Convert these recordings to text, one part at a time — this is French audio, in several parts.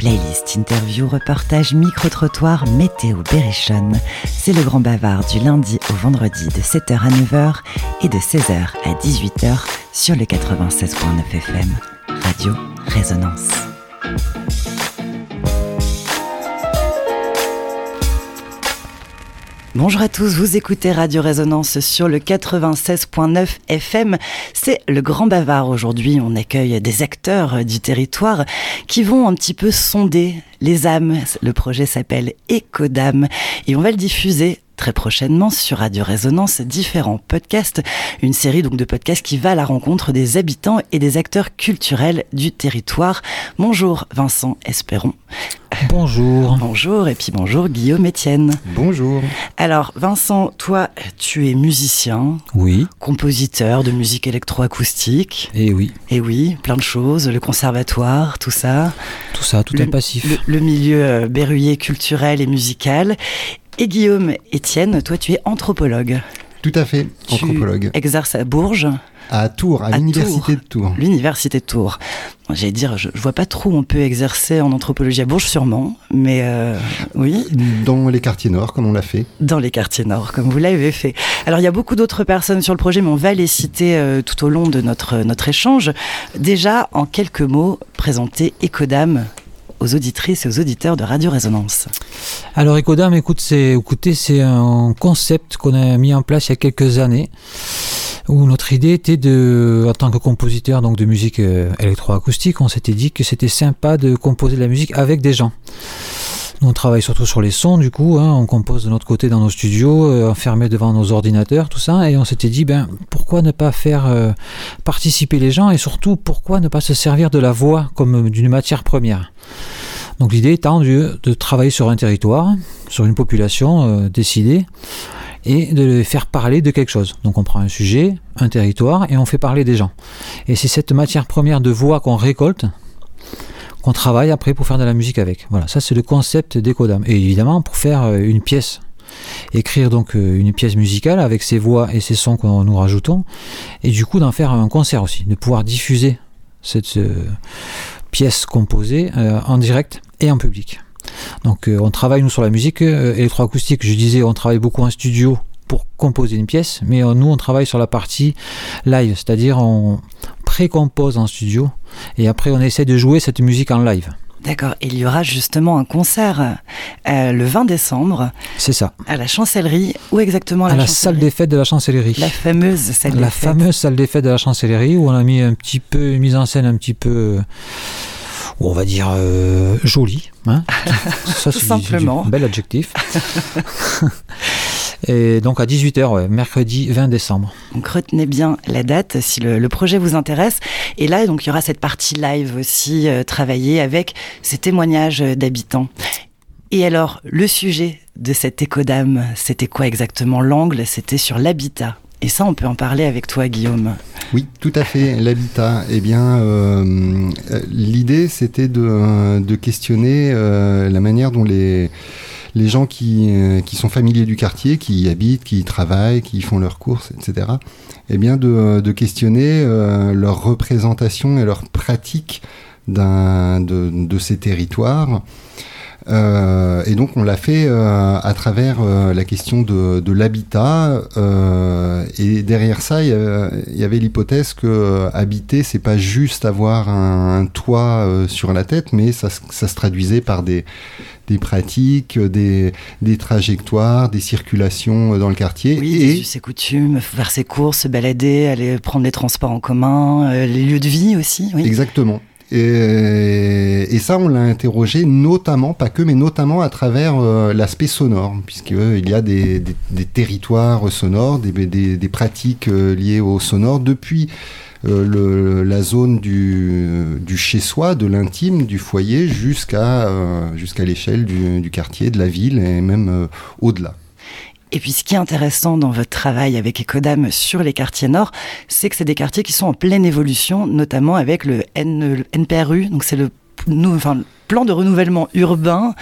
Playlist, interview, reportage, micro-trottoir, météo, berrichonne. C'est le grand bavard du lundi au vendredi de 7h à 9h et de 16h à 18h sur le 96.9 FM. Radio Résonance. Bonjour à tous, vous écoutez Radio Résonance sur le 96.9 FM. C'est le grand bavard aujourd'hui. On accueille des acteurs du territoire qui vont un petit peu sonder les âmes. Le projet s'appelle Ecodam et on va le diffuser très prochainement sur Radio Résonance différents podcasts, une série donc de podcasts qui va à la rencontre des habitants et des acteurs culturels du territoire. Bonjour Vincent Espéron. Bonjour. Bonjour et puis bonjour Guillaume Etienne. Bonjour. Alors Vincent, toi tu es musicien. Oui. Compositeur de musique électroacoustique. Et oui. Et oui, plein de choses, le conservatoire, tout ça. Tout ça, tout le, est passif. Le, le milieu euh, berruyer culturel et musical. Et Guillaume Etienne, toi tu es anthropologue. Tout à fait, anthropologue. Tu exerces à Bourges. À Tours, à, l'université de Tours. L'université de Tours. J'allais dire, je, je vois pas trop où on peut exercer en anthropologie à Bourges, sûrement, mais euh, oui. Dans les quartiers nord, comme on l'a fait. Dans les quartiers nord, comme vous l'avez fait. Alors, il y a beaucoup d'autres personnes sur le projet, mais on va les citer euh, tout au long de notre, notre échange. Déjà, en quelques mots, présenter Ecodam aux auditrices et aux auditeurs de Radio Résonance Alors Ecodam, écoute, c'est, écoutez, c'est un concept qu'on a mis en place il y a quelques années où notre idée était de, en tant que compositeur donc de musique euh, électroacoustique, on s'était dit que c'était sympa de composer de la musique avec des gens. On travaille surtout sur les sons, du coup, hein, on compose de notre côté dans nos studios, euh, enfermés devant nos ordinateurs, tout ça, et on s'était dit, ben, pourquoi ne pas faire euh, participer les gens, et surtout, pourquoi ne pas se servir de la voix comme d'une matière première? Donc l'idée étant de, travailler sur un territoire, sur une population euh, décidée, et de faire parler de quelque chose. Donc on prend un sujet, un territoire, et on fait parler des gens. Et c'est cette matière première de voix qu'on récolte, qu'on travaille après pour faire de la musique avec. Voilà, ça c'est le concept d'Ecodam. Et évidemment, pour faire une pièce, écrire donc une pièce musicale avec ses voix et ses sons que nous rajoutons, et du coup d'en faire un concert aussi, de pouvoir diffuser cette euh, pièce composée euh, en direct et en public. Donc euh, on travaille nous sur la musique euh, électroacoustique, je disais on travaille beaucoup en studio pour composer une pièce, mais nous on travaille sur la partie live, c'est-à-dire on précompose en studio et après on essaie de jouer cette musique en live. D'accord, il y aura justement un concert euh, le 20 décembre. C'est ça. À la chancellerie, où exactement À la, la salle des fêtes de la chancellerie. La fameuse salle La des fameuse salle des fêtes de la chancellerie où on a mis un petit peu, une mise en scène un petit peu on va dire euh, joli. Hein ça, c'est. Un bel adjectif. Et donc à 18h, ouais, mercredi 20 décembre. Donc retenez bien la date si le, le, projet vous intéresse. Et là, donc il y aura cette partie live aussi, euh, travaillée avec ces témoignages d'habitants. Et alors, le sujet de cette écodame, c'était quoi exactement L'angle, c'était sur l'habitat. Et ça, on peut en parler avec toi, Guillaume. Oui, tout à fait. L'habitat. Eh bien, euh, l'idée, c'était de, de, questionner euh, la manière dont les, les gens qui, euh, qui sont familiers du quartier, qui y habitent, qui y travaillent, qui y font leurs courses, etc., eh bien, de, de questionner euh, leur représentation et leur pratique de, de, ces territoires. Euh, et donc on l'a fait euh, à travers euh, la question de, de l'habitat. Euh, et derrière ça, il y, y avait l'hypothèse que habiter, c'est pas juste avoir un, un toit sur la tête, mais ça, ça, se traduisait par des, des pratiques, des, des, trajectoires, des circulations dans le quartier. Oui, et ses coutumes, faire ses courses, se balader, aller prendre les transports en commun, les lieux de vie aussi. Oui. Exactement. Et, et, ça, on l'a interrogé notamment, pas que, mais notamment à travers euh, l'aspect sonore, puisqu'il y a des, territoires sonores, des, pratiques euh, liées au sonore depuis euh, la zone du, chez-soi, de l'intime, du foyer, jusqu'à euh, jusqu'à l'échelle du, quartier, de la ville et même euh, au-delà. Et puis ce qui est intéressant dans votre travail avec Ecodam sur les quartiers nord, c'est que c'est des quartiers qui sont en pleine évolution, notamment avec le, N, NPRU, donc c'est le nous, enfin, plan de renouvellement urbain.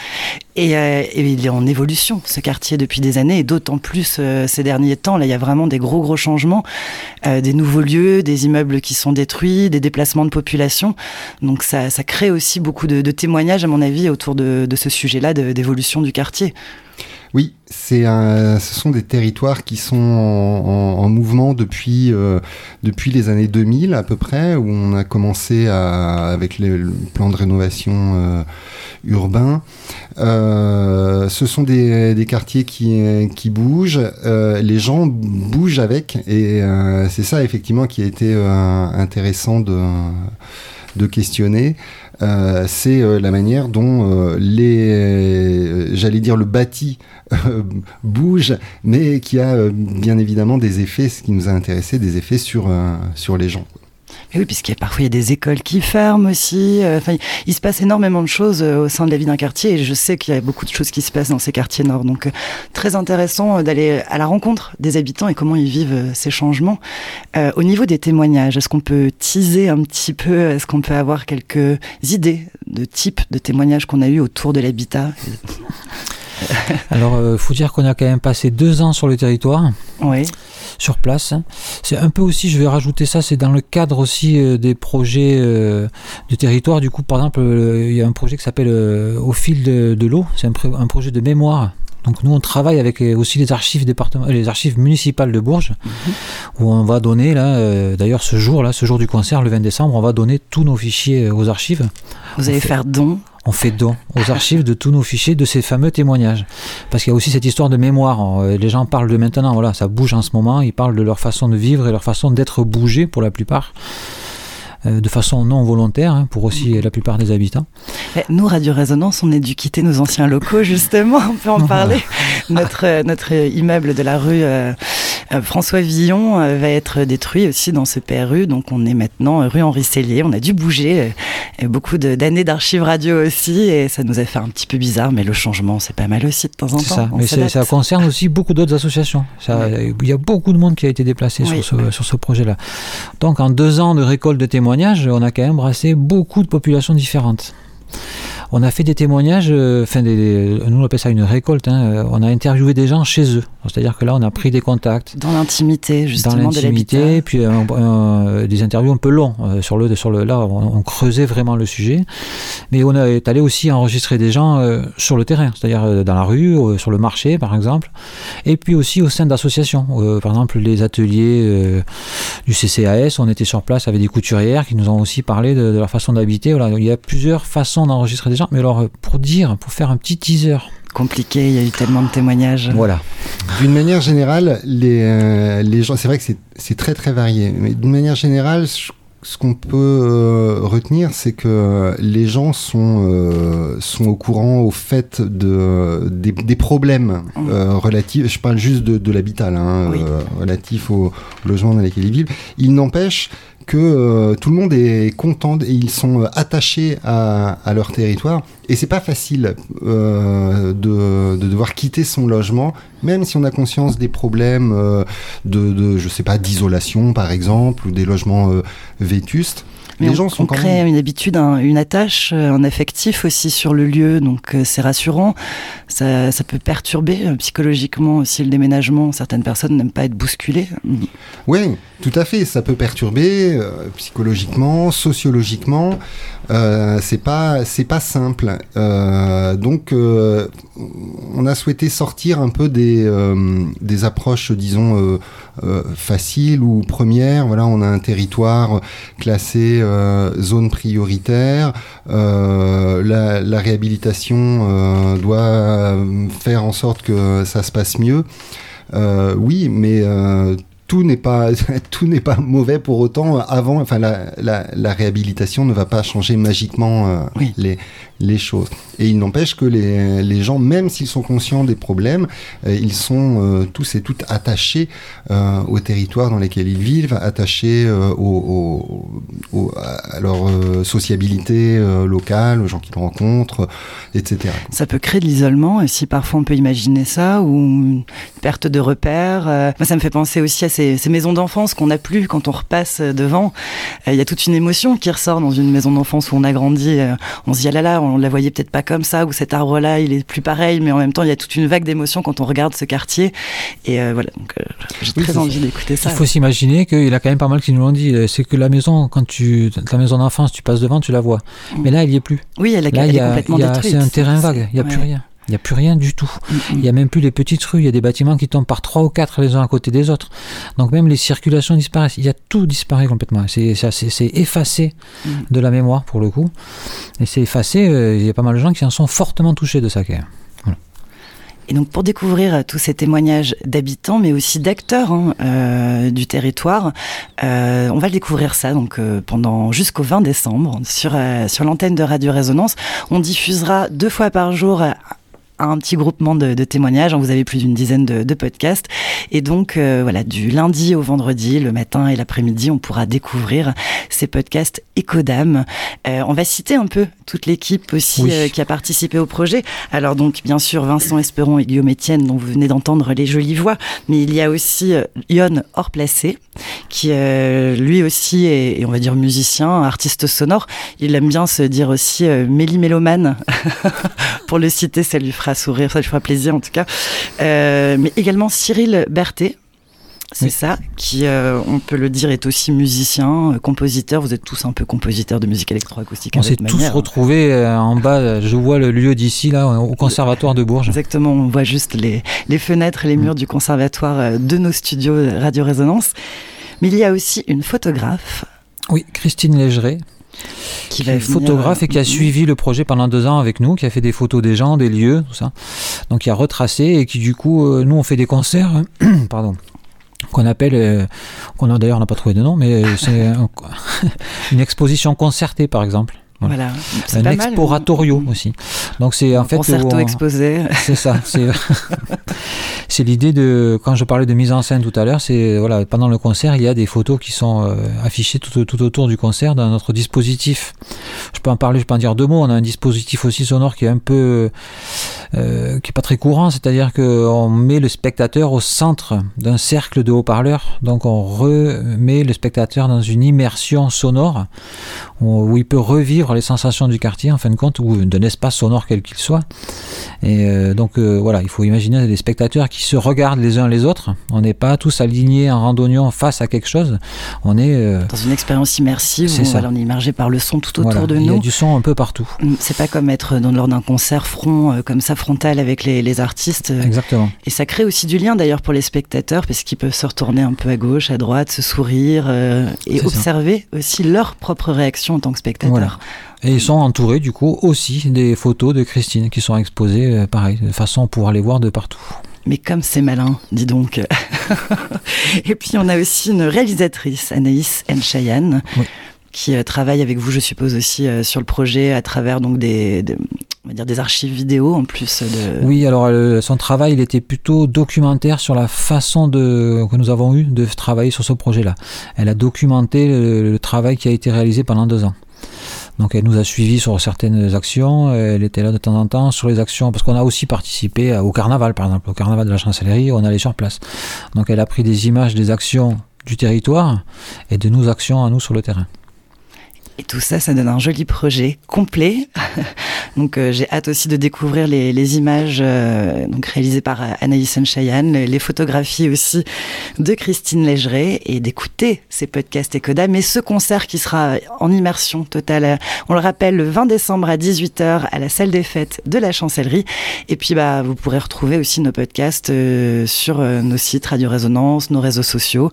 Et, il est en évolution ce quartier depuis des années. Et d'autant plus ces derniers temps là il y a vraiment des gros gros changements. Des nouveaux lieux des immeubles qui sont détruits des déplacements de population. Donc ça, ça crée aussi beaucoup de, témoignages à mon avis autour de, de ce sujet là d'évolution du quartier oui, c'est ce sont des territoires qui sont en, mouvement depuis, euh, depuis les années 2000 à peu près, où on a commencé avec le plan de rénovation euh, urbain. Euh, ce sont des, quartiers qui, qui bougent, les gens bougent avec, et c'est ça effectivement qui a été intéressant de, de questionner. Euh, c'est euh, la manière dont euh, les, j'allais dire le bâti bouge, mais qui a bien évidemment des effets, ce qui nous a intéressé, des effets sur, sur les gens oui, puisqu'il y a parfois y a des écoles qui ferment aussi. Euh, enfin, il se passe énormément de choses euh, au sein de la vie d'un quartier et je sais qu'il y a beaucoup de choses qui se passent dans ces quartiers nord. Donc, euh, très intéressant d'aller à la rencontre des habitants et comment ils vivent ces changements. au niveau des témoignages, est-ce qu'on peut teaser un petit peu Est-ce qu'on peut avoir quelques idées de type de témoignages qu'on a eu autour de l'habitat? Alors, il faut dire qu'on a quand même passé deux ans sur le territoire. Oui sur place. C'est un peu aussi, je vais rajouter ça, c'est dans le cadre aussi euh, des projets euh, de territoire. Du coup, par exemple, il y a un projet qui s'appelle euh, Au fil de, l'eau. C'est un, projet de mémoire donc nous on travaille avec aussi les archives les archives municipales de Bourges, mhm. où on va donner là, d'ailleurs ce jour là, ce jour du concert, le 20 décembre, on va donner tous nos fichiers aux archives. Vous allez faire don on fait don aux archives de tous nos fichiers de ces fameux témoignages. Parce qu'il y a aussi cette histoire de mémoire. Euh, les gens parlent de maintenant, voilà, ça bouge en ce moment, ils parlent de leur façon de vivre et leur façon d'être bougés pour la plupart. Euh, de façon non volontaire hein, pour aussi la plupart des habitants. Eh, nous, Radio Résonance, on est dû quitter nos anciens locaux, justement, on peut en parler. notre, euh, notre immeuble de la rue euh, François Villon euh, va être détruit aussi dans ce PRU. Donc on est maintenant rue Henri Cellier. On a dû bouger. Euh, beaucoup d'années d'archives radio aussi. Et ça nous a fait un petit peu bizarre. Mais le changement, c'est pas mal aussi de temps en temps. Ça. mais ça concerne aussi beaucoup d'autres associations. Il y a beaucoup de monde qui a été déplacé sur ce, sur ce projet-là. Donc en deux ans de récolte de témoignages, on a quand même brassé beaucoup de populations différentes. On a fait des témoignages, euh, enfin, nous on appelle ça une récolte. Hein, euh, on a interviewé des gens chez eux. C'est-à-dire que là, on a pris des contacts. Dans l'intimité, justement. Dans l'intimité, puis euh, des interviews un peu longs. sur le, sur le, là, on, creusait vraiment le sujet. Mais on est allé aussi enregistrer des gens sur le terrain, c'est-à-dire dans la rue, sur le marché, par exemple. Et puis aussi au sein d'associations. par exemple, les ateliers du CCAS, on était sur place avec des couturières qui nous ont aussi parlé de, de leur façon d'habiter. Voilà, il y a plusieurs façons d'enregistrer des mais alors euh, pour dire, pour faire un petit teaser. Compliqué, il y a eu tellement de témoignages. Voilà. D'une manière générale, les, euh, les gens, c'est vrai que c'est très très varié, mais d'une manière générale, ce qu'on peut euh, retenir, c'est que les gens sont, sont au courant au fait de, des, problèmes mmh. relatifs, je parle juste de, de l'habitat, hein, relatif au logement dans lesquels ils vivent. Il n'empêche que euh, tout le monde est content et ils sont euh, attachés à, leur territoire. Et c'est pas facile euh, de, devoir quitter son logement, même si on a conscience des problèmes de, de, je sais pas, d'isolation par exemple, ou des logements vétustes les on, gens sont crée une habitude, une attache, euh, un affectif aussi sur le lieu, donc euh, c'est rassurant. Ça, ça, peut perturber euh, psychologiquement aussi le déménagement. Certaines personnes n'aiment pas être bousculées. Oui, tout à fait. Ça peut perturber psychologiquement, sociologiquement. Euh, c'est pas c'est pas simple. Euh, donc on a souhaité sortir un peu des des approches disons faciles ou premières. Voilà, on a un territoire classé zone prioritaire. La, la, réhabilitation doit faire en sorte que ça se passe mieux. oui, mais tout n'est pas tout n'est pas mauvais pour autant avant enfin la, la, réhabilitation ne va pas changer magiquement euh, les les choses et il n'empêche que les, les gens même s'ils sont conscients des problèmes euh, ils sont euh, tous et toutes attachés au territoire dans lequel ils vivent attachés aux, à leur sociabilité locale, aux gens qu'ils rencontrent, etc. Ça peut créer de l'isolement, et si parfois on peut imaginer ça, ou une perte de repères. moi, ça me fait penser aussi à ces, ces maisons d'enfance qu'on n'a plus quand on repasse devant. Il y a toute une émotion qui ressort dans une maison d'enfance où on a grandi. on se dit, ah là là, on la voyait peut-être pas comme ça, ou cet arbre-là, il est plus pareil, mais en même temps, il y a toute une vague d'émotions quand on regarde ce quartier. Et voilà, donc j'ai très envie d'écouter ça. Il faut s'imaginer qu'il y a quand même pas mal qui nous l'ont dit. C'est que la maison, quand tu, la maison d'enfance, tu passes devant, tu la vois. Mm. Mais là, il n'y est plus. Oui, elle, là, est complètement détruite. C'est un terrain vague. Il n'y a plus rien. Il n'y a plus rien du tout. Mm, mm. Il n'y a même plus les petites rues. Il y a des bâtiments qui tombent par trois ou quatre les uns à côté des autres. Donc même les circulations disparaissent. Il y a tout disparu complètement. C'est effacé de la mémoire pour le coup. Et c'est effacé. Euh, il y a pas mal de gens qui en sont fortement touchés de ça. Et donc pour découvrir euh, tous ces témoignages d'habitants, mais aussi d'acteurs hein, euh, du territoire, euh, on va découvrir ça donc pendant jusqu'au 20 décembre sur sur l'antenne de Radio Résonance. On diffusera deux fois par jour un petit groupement de, témoignages. Vous avez plus d'une dizaine de, podcasts. Et donc, euh, voilà, du lundi au vendredi, le matin et l'après-midi, on pourra découvrir ces podcasts Ecodam. Euh, on va citer un peu toute l'équipe aussi euh, qui a participé au projet. Alors donc, bien sûr, Vincent Esperon et Guillaume Etienne, dont vous venez d'entendre les jolies voix. Mais il y a aussi Yon Horplacé, qui lui aussi est, on va dire, musicien, artiste sonore. Il aime bien se dire aussi Méli Mélomane. Pour le citer, ça lui fera sourire, ça lui fera plaisir en tout cas. Euh, mais également Cyril Berthet. C'est ça, qui, euh, on peut le dire, est aussi musicien, euh, compositeur. Vous êtes tous un peu compositeurs de musique électroacoustique. On s'est tous retrouvés en bas. Je vois le lieu d'ici, là, au conservatoire de Bourges. Exactement, on voit juste les, les fenêtres et les murs mm. du conservatoire de nos studios Radio Résonance. Mais il y a aussi une photographe. Oui, Christine Légeret, qui, est photographe et qui a suivi le projet pendant deux ans avec nous, qui a fait des photos des gens, des lieux, tout ça. Donc qui a retracé et qui du coup, euh, nous on fait des concerts, pardon, qu'on appelle, euh, qu'on a d'ailleurs on n'a pas trouvé de nom, mais c'est une exposition concertée par exemple. Voilà. Un exploratorium mm. aussi. Donc c'est en fait concerto exposé. C'est ça. C'est l'idée de quand je parlais de mise en scène tout à l'heure, c'est voilà pendant le concert il y a des photos qui sont euh, affichées tout, tout, autour du concert dans notre dispositif. Je peux en parler, je peux en dire deux mots. On a un dispositif aussi sonore qui est un peu euh, qui est pas très courant, c'est-à-dire qu'on met le spectateur au centre d'un cercle de haut-parleurs. Donc on remet le spectateur dans une immersion sonore où il peut revivre les sensations du quartier en fin de compte, ou d'un espace sonore quel qu'il soit. Et euh, donc euh, voilà, il faut imaginer des spectateurs qui se regardent les uns les autres. On n'est pas tous alignés en randonnion face à quelque chose. On est euh, dans une expérience immersive où on est immergé par le son tout autour de nous. Il y a du son un peu partout. Mm, c'est pas comme être dans, lors d'un concert front comme ça frontal avec les, les, artistes. Exactement. Et ça crée aussi du lien d'ailleurs pour les spectateurs parce qu'ils peuvent se retourner un peu à gauche, à droite, se sourire et observer aussi leur propre réaction en tant que spectateur. Et ils sont entourés du coup aussi des photos de Christine qui sont exposées, euh, pareil, de façon à pouvoir les voir de partout. Mais comme c'est malin, dis donc. et puis on a aussi une réalisatrice, Anaïs Enchayan, qui euh, travaille avec vous, je suppose aussi, euh, sur le projet à travers donc des, on va dire des archives vidéo en plus de... Oui, alors son travail, il était plutôt documentaire sur la façon de, que nous avons eu de travailler sur ce projet-là. Elle a documenté le travail qui a été réalisé pendant deux ans. Donc elle nous a suivis sur certaines actions, elle était là de temps en temps sur les actions, parce qu'on a aussi participé au carnaval, par exemple, au carnaval de la chancellerie, on allait sur place. Donc elle a pris des images des actions du territoire et de nos actions à nous sur le terrain. Et tout ça, ça donne un joli projet complet. donc euh, j'ai hâte aussi de découvrir les, les images euh, donc réalisées par euh, Anaïs Cheyenne, les photographies aussi de Christine Légeret et d'écouter ces podcasts Ecoda, mais ce concert qui sera en immersion totale, on le rappelle, le 20 décembre à 18h à la salle des fêtes de la Chancellerie. Et puis bah vous pourrez retrouver aussi nos podcasts sur nos sites Radio Résonance, nos réseaux sociaux.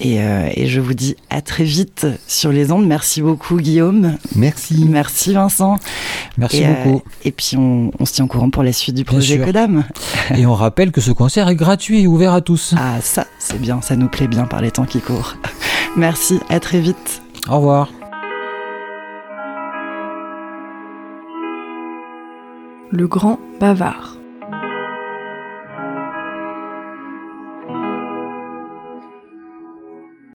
Et, et je vous dis à très vite sur les ondes. Merci beaucoup Guillaume. Merci. Merci Vincent. Merci euh, beaucoup. et puis on, se tient au courant pour la suite du projet Codam. et on rappelle que ce concert est gratuit et ouvert à tous. Ah ça, c'est bien, ça nous plaît bien par les temps qui courent. Merci, à très vite. Au revoir. Le grand bavard.